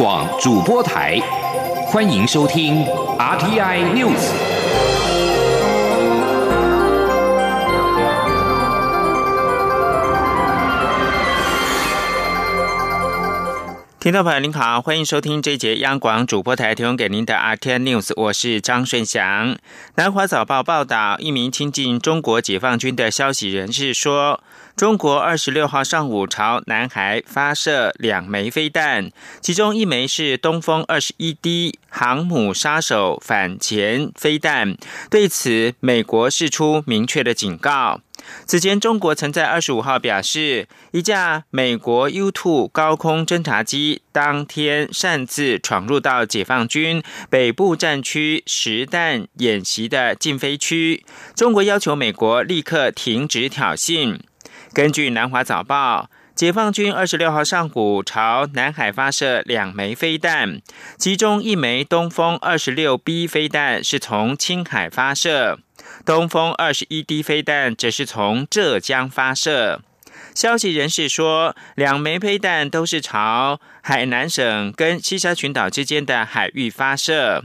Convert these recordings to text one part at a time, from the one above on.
广主播台，欢迎收听 RTI News。听众朋友您好，欢迎收听这节央广主播台提供给您的 RTI News，我是张顺祥。南华早报报道，一名亲近中国解放军的消息人士说。中国二十六号上午朝南海发射两枚飞弹，其中一枚是东风二十一 D 航母杀手反潜飞弹。对此，美国释出明确的警告。此前，中国曾在二十五号表示，一架美国 U-2 高空侦察机当天擅自闯入到解放军北部战区实弹演习的禁飞区，中国要求美国立刻停止挑衅。根据南华早报，解放军二十六号上午朝南海发射两枚飞弹，其中一枚东风二十六 B 飞弹是从青海发射，东风二十一 D 飞弹则是从浙江发射。消息人士说，两枚飞弹都是朝海南省跟西沙群岛之间的海域发射。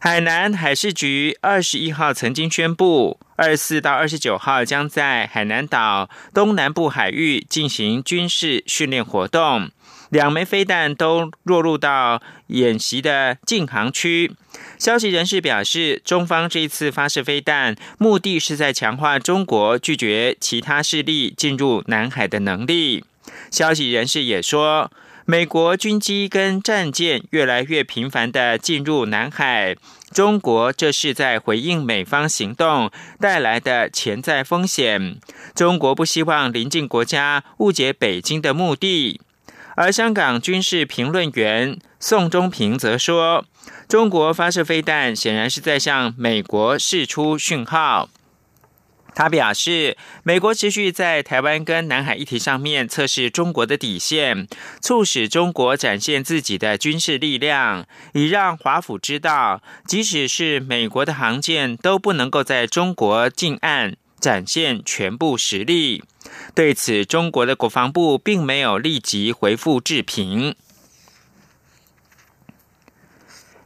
海南海事局二十一号曾经宣布，二十四到二十九号将在海南岛东南部海域进行军事训练活动。两枚飞弹都落入到演习的禁航区。消息人士表示，中方这一次发射飞弹，目的是在强化中国拒绝其他势力进入南海的能力。消息人士也说。美国军机跟战舰越来越频繁的进入南海，中国这是在回应美方行动带来的潜在风险。中国不希望邻近国家误解北京的目的。而香港军事评论员宋忠平则说，中国发射飞弹显然是在向美国释出讯号。他表示，美国持续在台湾跟南海议题上面测试中国的底线，促使中国展现自己的军事力量，以让华府知道，即使是美国的航舰都不能够在中国近岸展现全部实力。对此，中国的国防部并没有立即回复置评。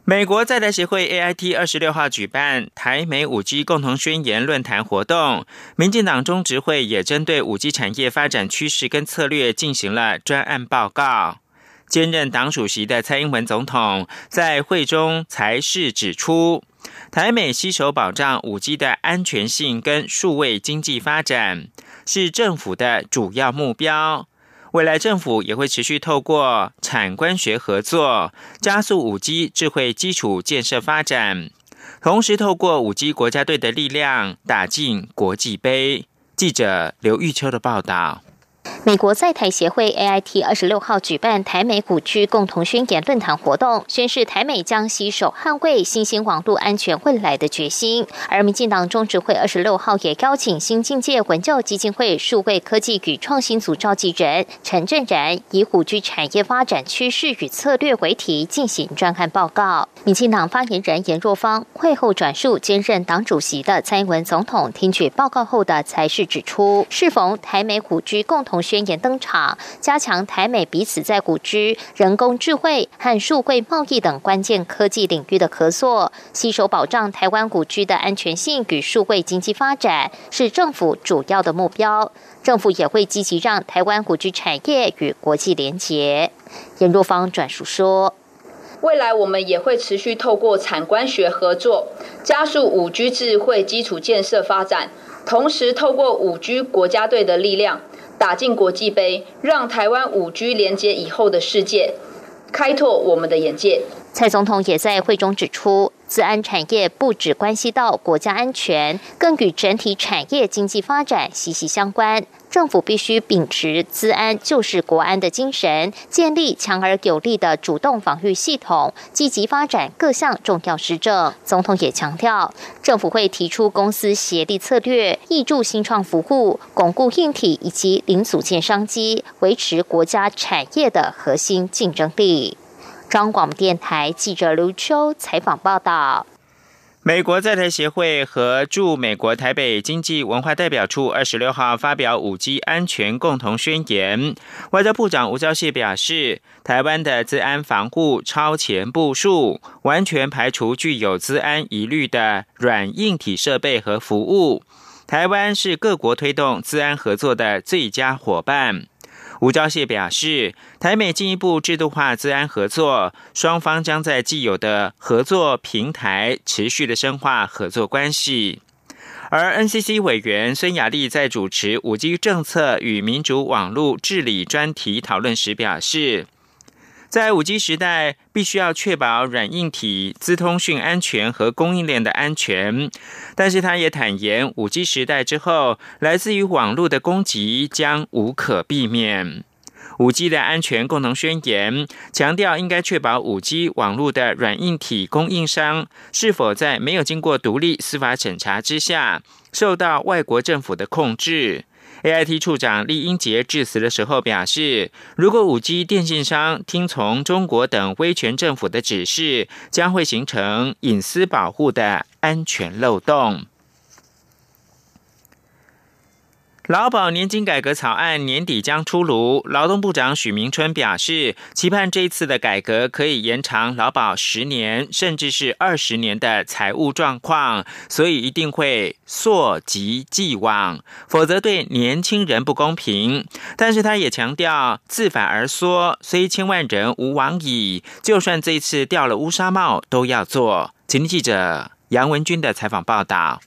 美国在台协会 AIT 二十六号举办台美五 G 共同宣言论坛活动，民进党中执会也针对五 G 产业发展趋势跟策略进行了专案报告。兼任党主席的蔡英文总统在会中才是指出，台美携手保障五 G 的安全性跟数位经济发展，是政府的主要目标。未来政府也会持续透过产官学合作，加速五 G 智慧基础建设发展，同时透过五 G 国家队的力量打进国际杯。记者刘玉秋的报道。美国在台协会 AIT 二十六号举办台美古区共同宣言论坛活动，宣示台美将携手捍卫新兴网络安全未来的决心。而民进党中执会二十六号也邀请新境界文教基金会数位科技与创新组召集人陈振然，以虎居产业发展趋势与策略为题进行专案报告。民进党发言人严若芳会后转述兼任党主席的蔡英文总统听取报告后的才是指出，适逢台美虎居共同。宣宣言登场，加强台美彼此在古居人工智慧和数位贸易等关键科技领域的合作，携手保障台湾古居的安全性与数位经济发展，是政府主要的目标。政府也会积极让台湾古居产业与国际连结。严若芳转述说：“未来我们也会持续透过产官学合作，加速五 G 智慧基础建设发展，同时透过五 G 国家队的力量。”打进国际杯，让台湾五 G 连接以后的世界，开拓我们的眼界。蔡总统也在会中指出，自安产业不只关系到国家安全，更与整体产业经济发展息息相关。政府必须秉持“资安就是国安”的精神，建立强而有力的主动防御系统，积极发展各项重要施政。总统也强调，政府会提出公司协力策略，挹注新创服务，巩固硬体以及零组件商机，维持国家产业的核心竞争力。中广电台记者刘秋采访报道。美国在台协会和驻美国台北经济文化代表处二十六号发表五 G 安全共同宣言。外交部长吴钊燮表示，台湾的资安防护超前部署，完全排除具有资安疑虑的软硬体设备和服务。台湾是各国推动资安合作的最佳伙伴。吴钊燮表示，台美进一步制度化资安合作，双方将在既有的合作平台持续的深化合作关系。而 NCC 委员孙雅丽在主持五 G 政策与民主网络治理专题讨论时表示。在五 G 时代，必须要确保软硬体资通讯安全和供应链的安全。但是，他也坦言，五 G 时代之后，来自于网络的攻击将无可避免。五 G 的安全共同宣言强调，应该确保五 G 网络的软硬体供应商是否在没有经过独立司法审查之下，受到外国政府的控制。A.I.T. 处长厉英杰致辞的时候表示，如果五 G 电信商听从中国等威权政府的指示，将会形成隐私保护的安全漏洞。劳保年金改革草案年底将出炉，劳动部长许明春表示，期盼这一次的改革可以延长劳保十年，甚至是二十年的财务状况，所以一定会溯及既往，否则对年轻人不公平。但是他也强调，自反而缩，虽千万人无往矣，就算这一次掉了乌纱帽，都要做。请记者杨文军的采访报道。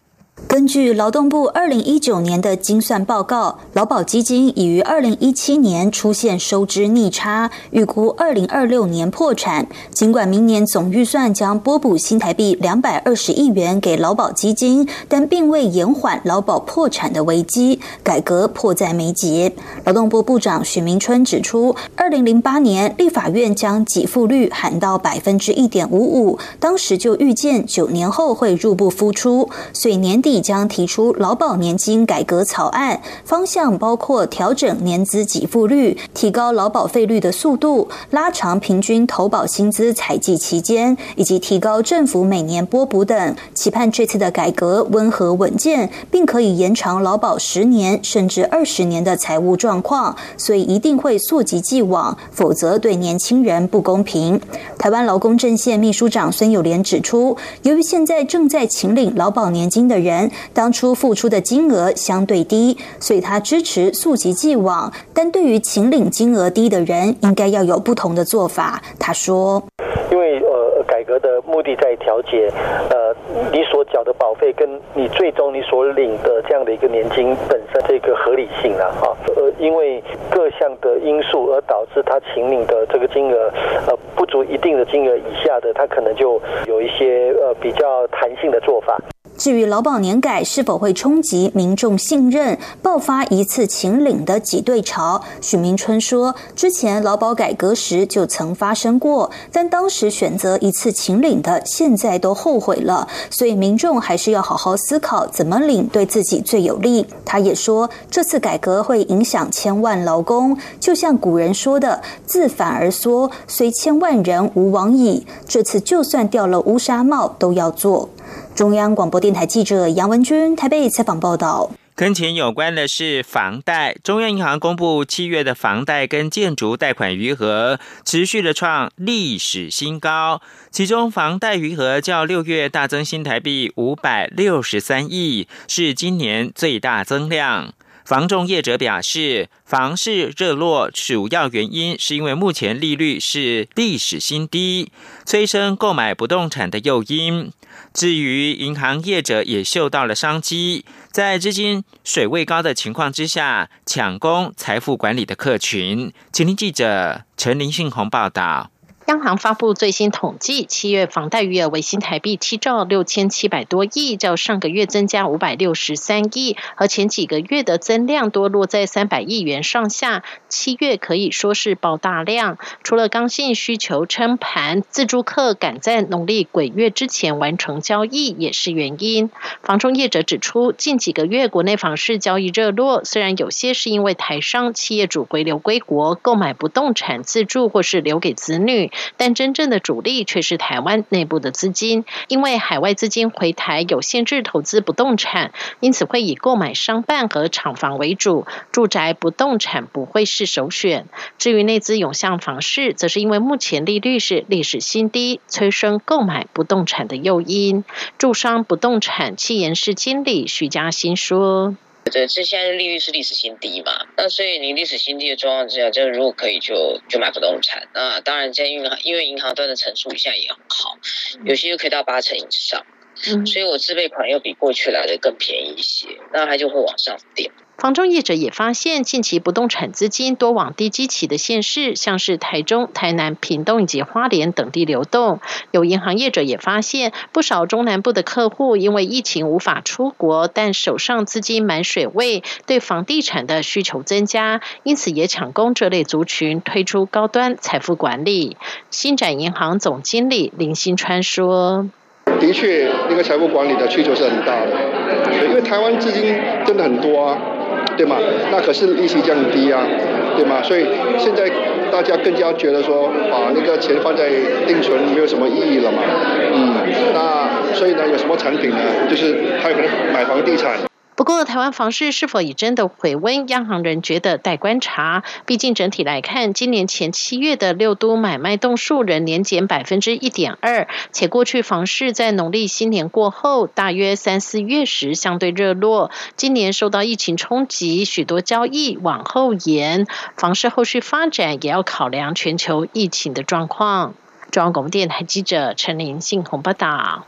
根据劳动部二零一九年的精算报告，劳保基金已于二零一七年出现收支逆差，预估二零二六年破产。尽管明年总预算将拨补新台币两百二十亿元给劳保基金，但并未延缓劳保破产的危机，改革迫在眉睫。劳动部部长许明春指出，二零零八年立法院将给付率喊到百分之一点五五，当时就预见九年后会入不敷出，所以年。地将提出劳保年金改革草案，方向包括调整年资给付率、提高劳保费率的速度、拉长平均投保薪资采计期间，以及提高政府每年拨补等。期盼这次的改革温和稳健，并可以延长劳保十年甚至二十年的财务状况。所以一定会溯及既往，否则对年轻人不公平。台湾劳工阵线秘书长孙友莲指出，由于现在正在请领劳保年金的人。当初付出的金额相对低，所以他支持溯及既往。但对于请领金额低的人，应该要有不同的做法。他说：“因为呃，改革的目的在调节，呃，你所缴的保费跟你最终你所领的这样的一个年金本身这个合理性啊，哈，呃，因为各项的因素而导致他请领的这个金额呃不足一定的金额以下的，他可能就有一些呃比较弹性的做法。”至于劳保年改是否会冲击民众信任，爆发一次请领的挤兑潮？许明春说，之前劳保改革时就曾发生过，但当时选择一次请领的，现在都后悔了。所以民众还是要好好思考怎么领对自己最有利。他也说，这次改革会影响千万劳工，就像古人说的“自反而缩，虽千万人无往矣”。这次就算掉了乌纱帽，都要做。中央广播电台记者杨文君台北采访报道。跟钱有关的是房贷，中央银行公布七月的房贷跟建筑贷款余额持续的创历史新高，其中房贷余额较六月大增新台币五百六十三亿，是今年最大增量。房仲业者表示，房市热络主要原因是因为目前利率是历史新低，催生购买不动产的诱因。至于银行业者也嗅到了商机，在资金水位高的情况之下，抢攻财富管理的客群。请听记者陈林信宏报道。央行发布最新统计，七月房贷余额为新台币七兆六千七百多亿，较上个月增加五百六十三亿，和前几个月的增量多落在三百亿元上下。七月可以说是爆大量，除了刚性需求撑盘，自住客赶在农历鬼月之前完成交易也是原因。房中业者指出，近几个月国内房市交易热络，虽然有些是因为台商企业主回流归国购买不动产自住，或是留给子女。但真正的主力却是台湾内部的资金，因为海外资金回台有限制投资不动产，因此会以购买商办和厂房为主，住宅不动产不会是首选。至于内资涌向房市，则是因为目前利率是历史新低，催生购买不动产的诱因。住商不动产气研室经理徐嘉欣说。对，这现在利率是历史新低嘛？那所以你历史新低的状况之下，就如果可以就就买不动产。那当然，现在银行因为银行端的成数现在也很好，有些又可以到八成以上，所以我自备款又比过去来的更便宜一些，那它就会往上垫。房中业者也发现，近期不动产资金多往低基期的县市，像是台中、台南、屏东以及花莲等地流动。有银行业者也发现，不少中南部的客户因为疫情无法出国，但手上资金满水位，对房地产的需求增加，因此也抢攻这类族群，推出高端财富管理。新展银行总经理林新川说。的确，那个财富管理的需求是很大的，因为台湾资金真的很多啊，对吗？那可是利息降低啊，对吗？所以现在大家更加觉得说，把那个钱放在定存没有什么意义了嘛，嗯，那所以呢，有什么产品呢？就是还有可能买房地产。不过，台湾房市是否已真的回温？央行人觉得待观察。毕竟整体来看，今年前七月的六都买卖栋数仍年减百分之一点二，且过去房市在农历新年过后，大约三四月时相对热络。今年受到疫情冲击，许多交易往后延，房市后续发展也要考量全球疫情的状况。中央广播电台记者陈林信鸿报道。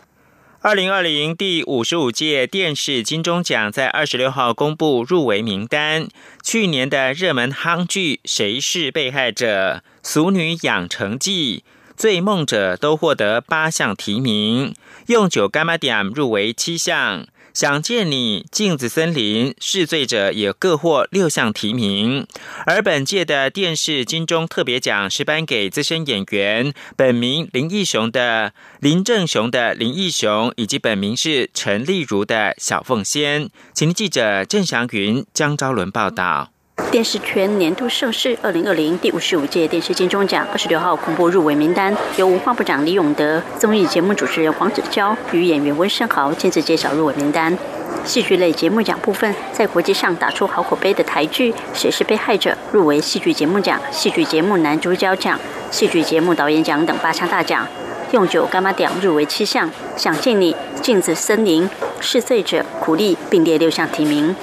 二零二零第五十五届电视金钟奖在二十六号公布入围名单。去年的热门夯剧《谁是被害者》《俗女养成记》《醉梦者》都获得八项提名，用九干妈点入围七项。想见你、镜子森林、试罪者也各获六项提名，而本届的电视金钟特别奖是颁给资深演员本名林义雄的林正雄的林义雄，以及本名是陈丽如的小凤仙。请记者郑祥云、江昭伦报道。电视圈年度盛事二零二零第五十五届电视金钟奖二十六号公布入围名单，由文化部长李永德、综艺节目主持人黄子佼与演员温升豪亲自揭晓入围名单。戏剧类节目奖部分，在国际上打出好口碑的台剧《谁是被害者》入围戏剧节目奖、戏剧节目男主角奖、戏剧节目导演奖等八项大奖。用酒干妈奖入围七项，《想见你》、《镜子森林》、《试醉者》、《苦力》并列六项提名。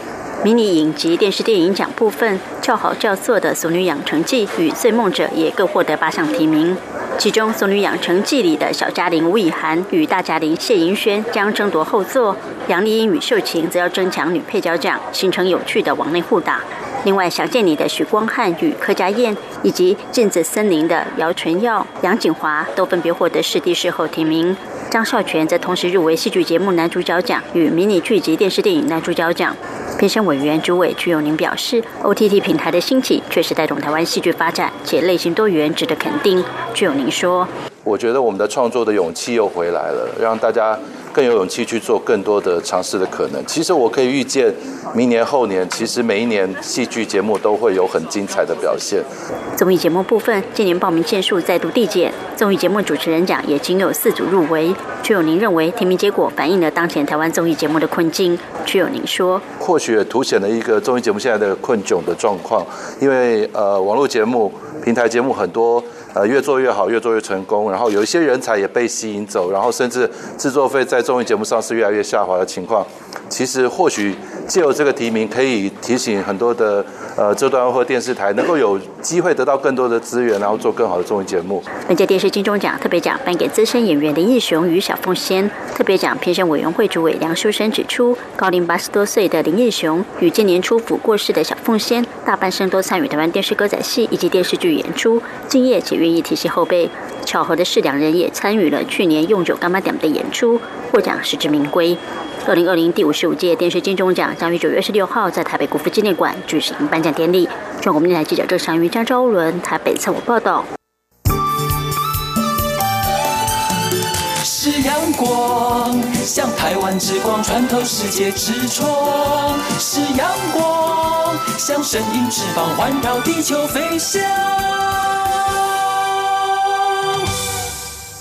迷你影集电视电影奖部分，叫好叫座的《俗女养成记》与《醉梦者》也各获得八项提名。其中，《俗女养成记》里的小嘉玲吴以涵与大嘉玲谢盈萱将争夺后座，杨丽英与秀琴则要争抢女配角奖，形成有趣的网内互打。另外，《想见你》的许光汉与柯佳燕，以及《镜子森林》的姚纯耀、杨景华都分别获得视帝视后提名。张孝全则同时入围戏剧节目男主角奖与迷你剧集电视电影男主角奖。评审委员朱伟曲永宁表示，OTT 平台的兴起确实带动台湾戏剧发展，且类型多元，值得肯定。曲永宁说：“我觉得我们的创作的勇气又回来了，让大家。”更有勇气去做更多的尝试的可能。其实我可以预见，明年后年，其实每一年戏剧节目都会有很精彩的表现。综艺节目部分，今年报名件数再度递减，综艺节目主持人奖也仅有四组入围。曲友宁认为，提名结果反映了当前台湾综艺节目的困境。曲友宁说：“或许也凸显了一个综艺节目现在的困窘的状况，因为呃，网络节目、平台节目很多。”呃，越做越好，越做越成功，然后有一些人才也被吸引走，然后甚至制作费在综艺节目上是越来越下滑的情况。其实或许借由这个提名，可以提醒很多的呃这段或电视台能够有机会得到更多的资源，然后做更好的综艺节目。本届电视金钟奖特别奖颁给资深演员林义雄与小凤仙。特别奖评审委员会主委梁书生指出，高龄八十多岁的林义雄与今年初府过世的小凤仙，大半生都参与台湾电视歌仔戏以及电视剧演出，敬业且愿意提携后辈。巧合的是，两人也参与了去年用酒干妈点的演出，获奖实至名归。二零二零第五十五届电视金钟奖将于九月十六号在台北国父纪念馆举行颁奖典礼。中国电台记者郑祥云、张昭伦台北侧我报道。是阳光，像台湾之光穿透世界之窗；是阳光，像神鹰翅膀环绕地球飞翔。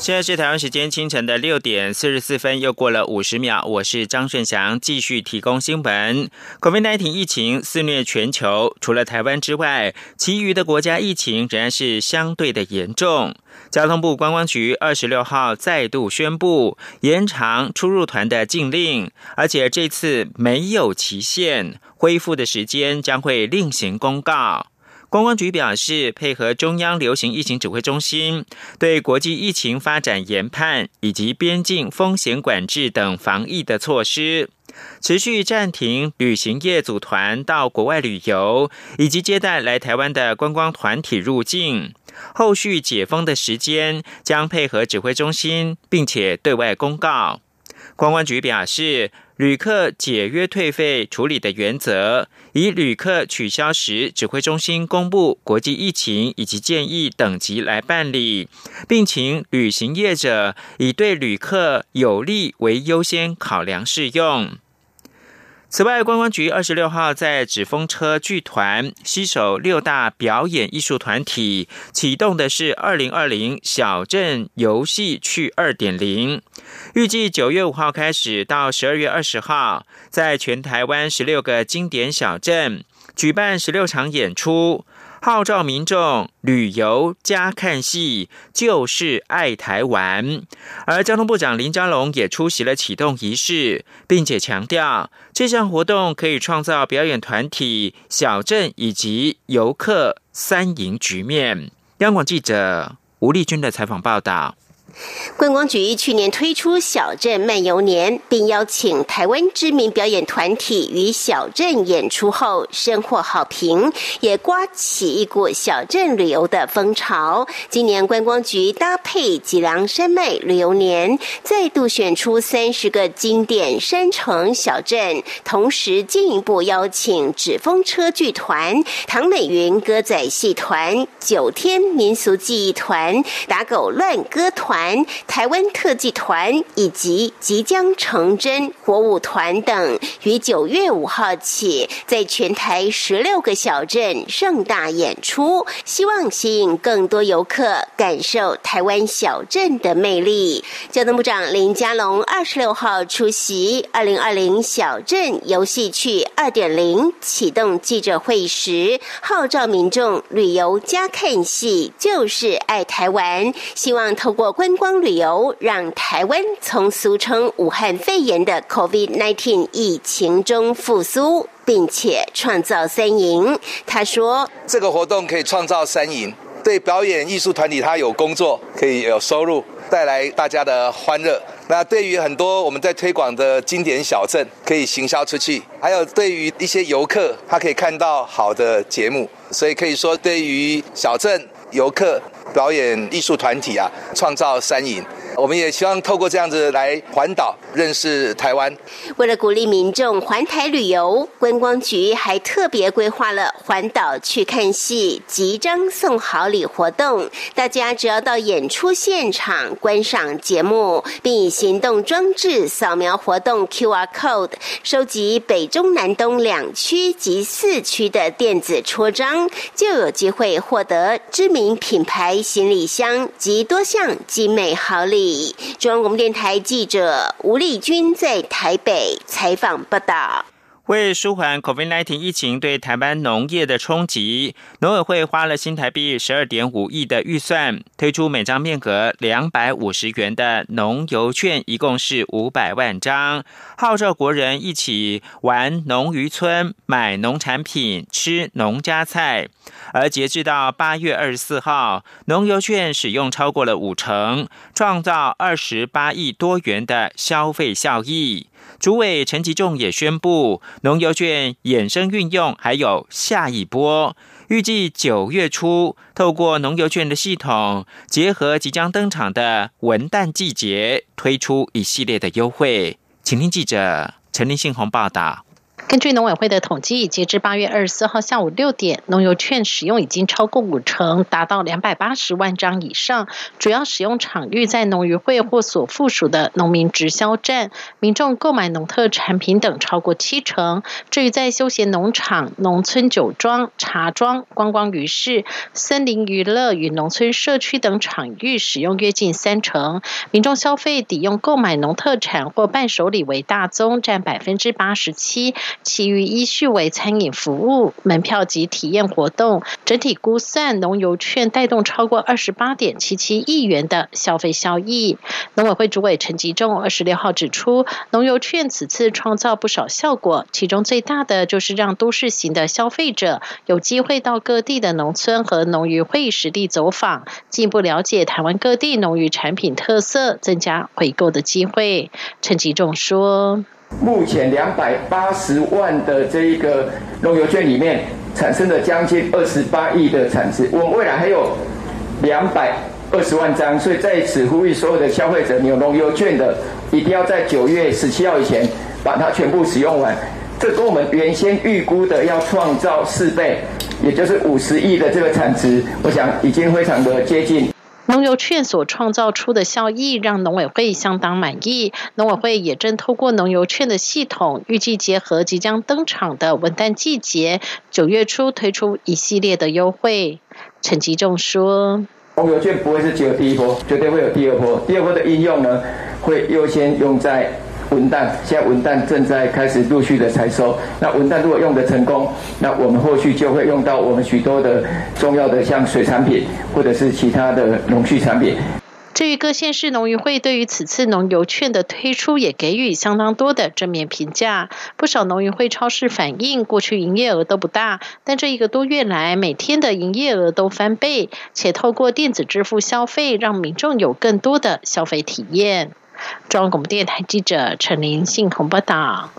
现在是台湾时间清晨的六点四十四分，又过了五十秒。我是张顺祥，继续提供新闻。COVID-19 疫情肆虐全球，除了台湾之外，其余的国家疫情仍然是相对的严重。交通部观光局二十六号再度宣布延长出入团的禁令，而且这次没有期限，恢复的时间将会另行公告。观光局表示，配合中央流行疫情指挥中心对国际疫情发展研判以及边境风险管制等防疫的措施，持续暂停旅行业组团到国外旅游，以及接待来台湾的观光团体入境。后续解封的时间将配合指挥中心，并且对外公告。观光局表示。旅客解约退费处理的原则，以旅客取消时指挥中心公布国际疫情以及建议等级来办理，并请旅行业者以对旅客有利为优先考量适用。此外，观光局二十六号在纸风车剧团携手六大表演艺术团体启动的是二零二零小镇游戏去二点零，预计九月五号开始到十二月二十号，在全台湾十六个经典小镇举办十六场演出。号召民众旅游加看戏，就是爱台湾。而交通部长林佳龙也出席了启动仪式，并且强调这项活动可以创造表演团体、小镇以及游客三赢局面。央广记者吴丽君的采访报道。观光局去年推出小镇漫游年，并邀请台湾知名表演团体与小镇演出后，深获好评，也刮起一股小镇旅游的风潮。今年观光局搭配脊梁山脉旅游年，再度选出三十个经典山城小镇，同时进一步邀请纸风车剧团、唐美云歌仔戏团、九天民俗技艺团、打狗乱歌团。台湾特技团以及即将成真火舞团等，于九月五号起，在全台十六个小镇盛大演出，希望吸引更多游客感受台湾小镇的魅力。交通部长林佳龙二十六号出席二零二零小镇游戏区二点零启动记者会时，号召民众旅游加看戏，就是爱台湾，希望透过观光旅游，让台湾从俗称武汉肺炎的 COVID-19 疫情中复苏，并且创造三赢。他说：“这个活动可以创造三赢，对表演艺术团体，他有工作，可以有收入，带来大家的欢乐。那对于很多我们在推广的经典小镇，可以行销出去。还有对于一些游客，他可以看到好的节目。所以可以说，对于小镇游客。”表演艺术团体啊，创造三赢。我们也希望透过这样子来环岛认识台湾。为了鼓励民众环台旅游，观光局还特别规划了环岛去看戏、集章送好礼活动。大家只要到演出现场观赏节目，并以行动装置扫描活动 QR code，收集北中南东两区及四区的电子戳章，就有机会获得知名品牌行李箱及多项精美好礼。中央广播电台记者吴丽君在台北采访报道。为舒缓 COVID-19 疫情对台湾农业的冲击，农委会花了新台币十二点五亿的预算，推出每张面额两百五十元的农游券，一共是五百万张，号召国人一起玩农渔村、买农产品、吃农家菜。而截至到八月二十四号，农游券使用超过了五成，创造二十八亿多元的消费效益。主委陈吉仲也宣布，农油券衍生运用还有下一波，预计九月初透过农油券的系统，结合即将登场的文旦季节，推出一系列的优惠。请听记者陈林信宏报道。根据农委会的统计，截至八月二十四号下午六点，农油券使用已经超过五成，达到两百八十万张以上。主要使用场域在农渔会或所附属的农民直销站，民众购买农特产品等超过七成。至于在休闲农场、农村酒庄、茶庄、观光渔市、森林娱乐与农村社区等场域，使用约近三成。民众消费抵用购买农特产或伴手礼为大宗，占百分之八十七。其余依序为餐饮服务、门票及体验活动。整体估算，农油券带动超过二十八点七七亿元的消费效益。农委会主委陈吉仲二十六号指出，农油券此次创造不少效果，其中最大的就是让都市型的消费者有机会到各地的农村和农渔会实地走访，进一步了解台湾各地农渔产品特色，增加回购的机会。陈吉仲说。目前两百八十万的这一个农油券里面，产生了将近二十八亿的产值。我们未来还有两百二十万张，所以在此呼吁所有的消费者，你有农油券的，一定要在九月十七号以前把它全部使用完。这跟我们原先预估的要创造四倍，也就是五十亿的这个产值，我想已经非常的接近。农游券所创造出的效益让农委会相当满意，农委会也正透过农游券的系统，预计结合即将登场的文旦季节，九月初推出一系列的优惠。陈吉仲说：“农游券不会是只有第一波，绝对会有第二波。第二波的应用呢，会优先用在。”文旦现在文旦正在开始陆续的采收。那文旦如果用的成功，那我们后续就会用到我们许多的重要的像水产品或者是其他的农畜产品。至于各县市农渔会对于此次农游券的推出，也给予相当多的正面评价。不少农渔会超市反映，过去营业额都不大，但这一个多月来，每天的营业额都翻倍，且透过电子支付消费，让民众有更多的消费体验。中央广播电台记者陈林信鸿报道：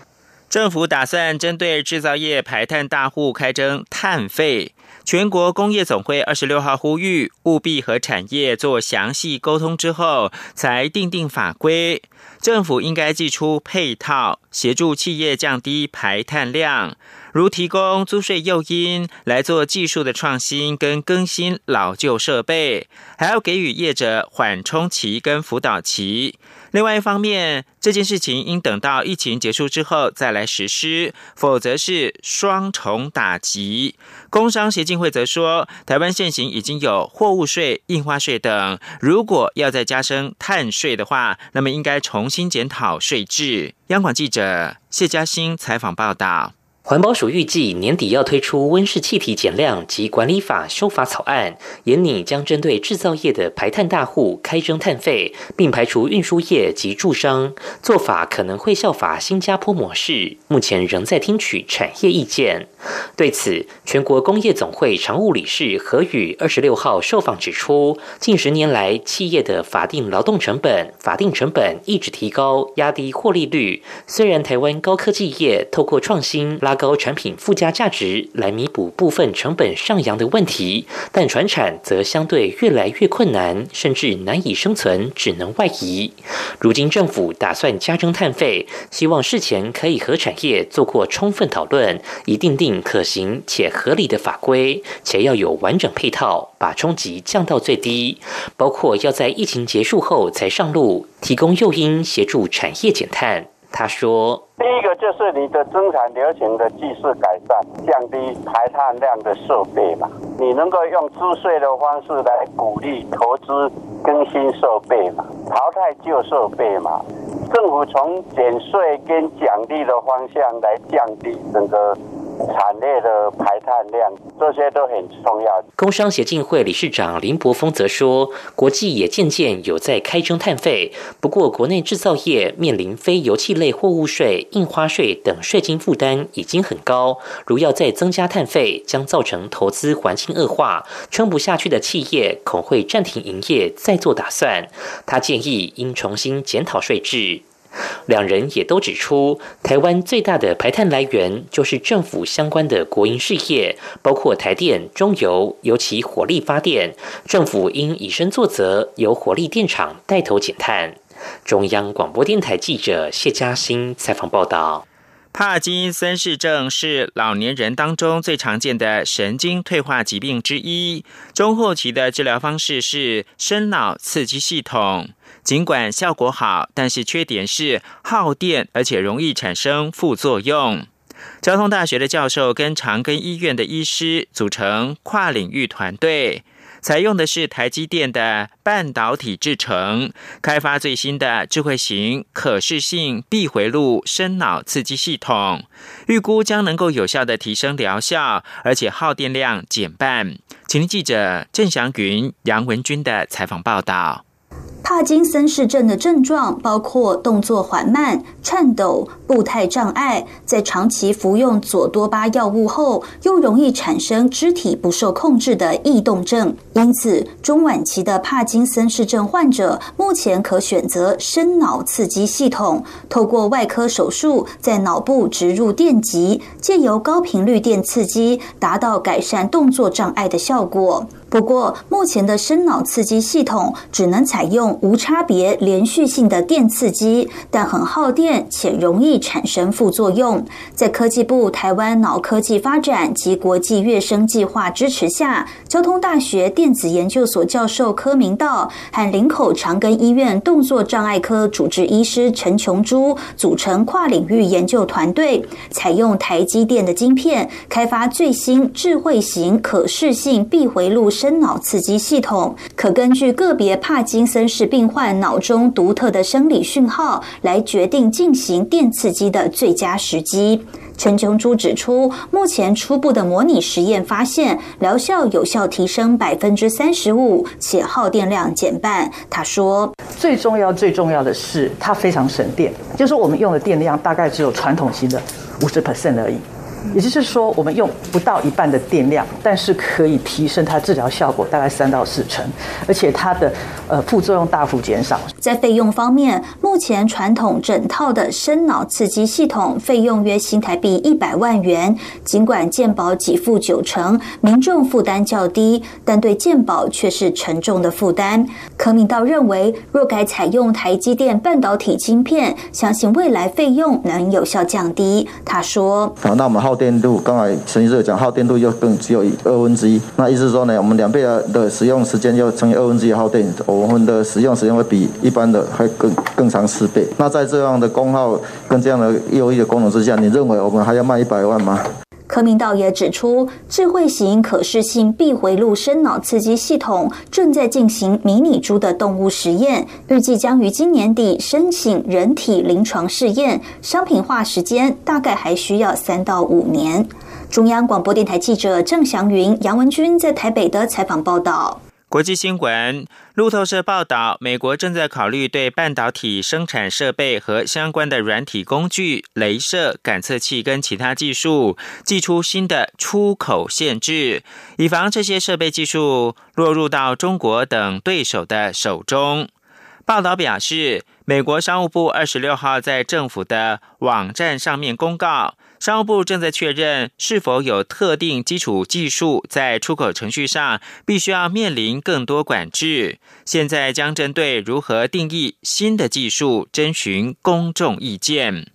政府打算针对制造业排碳大户开征碳费。全国工业总会二十六号呼吁，务必和产业做详细沟通之后，才定定法规。政府应该寄出配套，协助企业降低排碳量。如提供租税诱因来做技术的创新跟更新老旧设备，还要给予业者缓冲期跟辅导期。另外一方面，这件事情应等到疫情结束之后再来实施，否则是双重打击。工商协进会则说，台湾现行已经有货物税、印花税等，如果要再加征碳税的话，那么应该重新检讨税制。央广记者谢嘉欣采访报道。环保署预计年底要推出温室气体减量及管理法修法草案，严拟将针对制造业的排碳大户开征碳费，并排除运输业及驻商。做法可能会效法新加坡模式，目前仍在听取产业意见。对此，全国工业总会常务理事何宇二十六号受访指出，近十年来企业的法定劳动成本、法定成本一直提高，压低获利率。虽然台湾高科技业透过创新拉高产品附加价值来弥补部分成本上扬的问题，但船产则相对越来越困难，甚至难以生存，只能外移。如今政府打算加征碳费，希望事前可以和产业做过充分讨论，以定定可行且合理的法规，且要有完整配套，把冲击降到最低，包括要在疫情结束后才上路，提供诱因协助产业减碳。他说：“第一个就是你的生产流程的技术改善，降低排碳量的设备嘛。你能够用资税的方式来鼓励投资更新设备嘛，淘汰旧设备嘛。政府从减税跟奖励的方向来降低整个。”产业的排碳量，这些都很重要。工商协进会理事长林柏峰则说，国际也渐渐有在开征碳费，不过国内制造业面临非油气类货物税、印花税等税金负担已经很高，如要再增加碳费，将造成投资环境恶化，撑不下去的企业恐会暂停营业，再做打算。他建议应重新检讨税制。两人也都指出，台湾最大的排碳来源就是政府相关的国营事业，包括台电、中油，尤其火力发电，政府应以身作则，由火力电厂带头减碳。中央广播电台记者谢嘉欣采访报道。帕金森氏症是老年人当中最常见的神经退化疾病之一。中后期的治疗方式是深脑刺激系统，尽管效果好，但是缺点是耗电，而且容易产生副作用。交通大学的教授跟长庚医院的医师组成跨领域团队。采用的是台积电的半导体制成，开发最新的智慧型可视性闭回路深脑刺激系统，预估将能够有效的提升疗效，而且耗电量减半。请听记者郑祥云、杨文军的采访报道。帕金森氏症的症状包括动作缓慢、颤抖、步态障碍，在长期服用左多巴药物后，又容易产生肢体不受控制的异动症。因此，中晚期的帕金森氏症患者目前可选择深脑刺激系统，透过外科手术在脑部植入电极，借由高频率电刺激，达到改善动作障碍的效果。不过，目前的深脑刺激系统只能采用无差别连续性的电刺激，但很耗电且容易产生副作用。在科技部台湾脑科技发展及国际跃升计划支持下，交通大学电子研究所教授柯明道和林口长庚医院动作障碍科主治医师陈琼珠组成跨领域研究团队，采用台积电的晶片，开发最新智慧型可视性闭回路。深脑刺激系统可根据个别帕金森氏病患脑中独特的生理讯号来决定进行电刺激的最佳时机。陈琼珠指出，目前初步的模拟实验发现，疗效有效提升百分之三十五，且耗电量减半。他说：“最重要、最重要的是，它非常省电，就是我们用的电量大概只有传统型的五十 percent 而已。”也就是说，我们用不到一半的电量，但是可以提升它治疗效果大概三到四成，而且它的呃副作用大幅减少。在费用方面，目前传统整套的深脑刺激系统费用约新台币一百万元，尽管健保给付九成，民众负担较低，但对健保却是沉重的负担。柯明道认为，若改采用台积电半导体晶片，相信未来费用能有效降低。他说：“好，那我们耗电度刚才陈医生讲，耗电度又更只有二分之一，那意思说呢，我们两倍的的使用时间要乘以二分之一耗电，我们的使用时间会比一般的还更更长四倍。那在这样的功耗跟这样的优异的功能之下，你认为我们还要卖一百万吗？”柯明道也指出，智慧型可视性闭回路深脑刺激系统正在进行迷你猪的动物实验，预计将于今年底申请人体临床试验，商品化时间大概还需要三到五年。中央广播电台记者郑祥云、杨文君在台北的采访报道。国际新闻：路透社报道，美国正在考虑对半导体生产设备和相关的软体工具、镭射感测器跟其他技术，寄出新的出口限制，以防这些设备技术落入到中国等对手的手中。报道表示，美国商务部二十六号在政府的网站上面公告。商务部正在确认是否有特定基础技术在出口程序上必须要面临更多管制。现在将针对如何定义新的技术征询公众意见。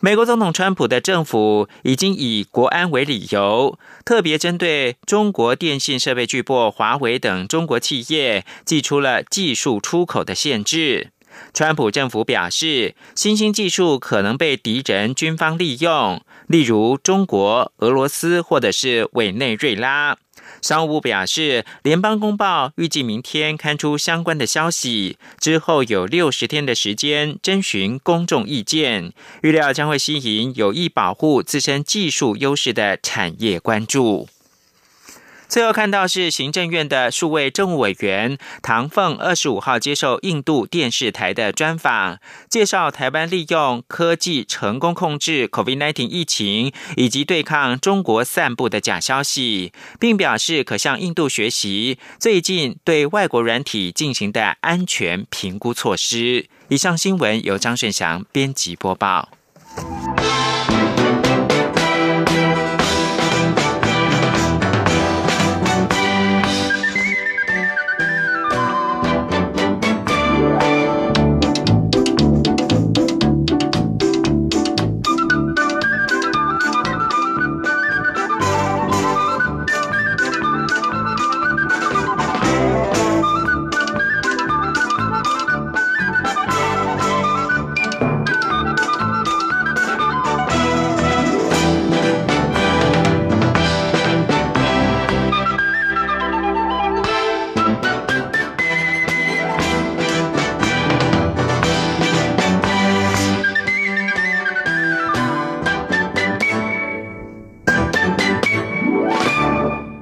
美国总统川普的政府已经以国安为理由，特别针对中国电信设备巨擘华为等中国企业，寄出了技术出口的限制。川普政府表示，新兴技术可能被敌人军方利用。例如中国、俄罗斯或者是委内瑞拉。商务部表示，联邦公报预计明天刊出相关的消息，之后有六十天的时间征询公众意见，预料将会吸引有意保护自身技术优势的产业关注。最后看到是行政院的数位政务委员唐凤二十五号接受印度电视台的专访，介绍台湾利用科技成功控制 COVID-19 疫情，以及对抗中国散布的假消息，并表示可向印度学习最近对外国软体进行的安全评估措施。以上新闻由张顺祥编辑播报。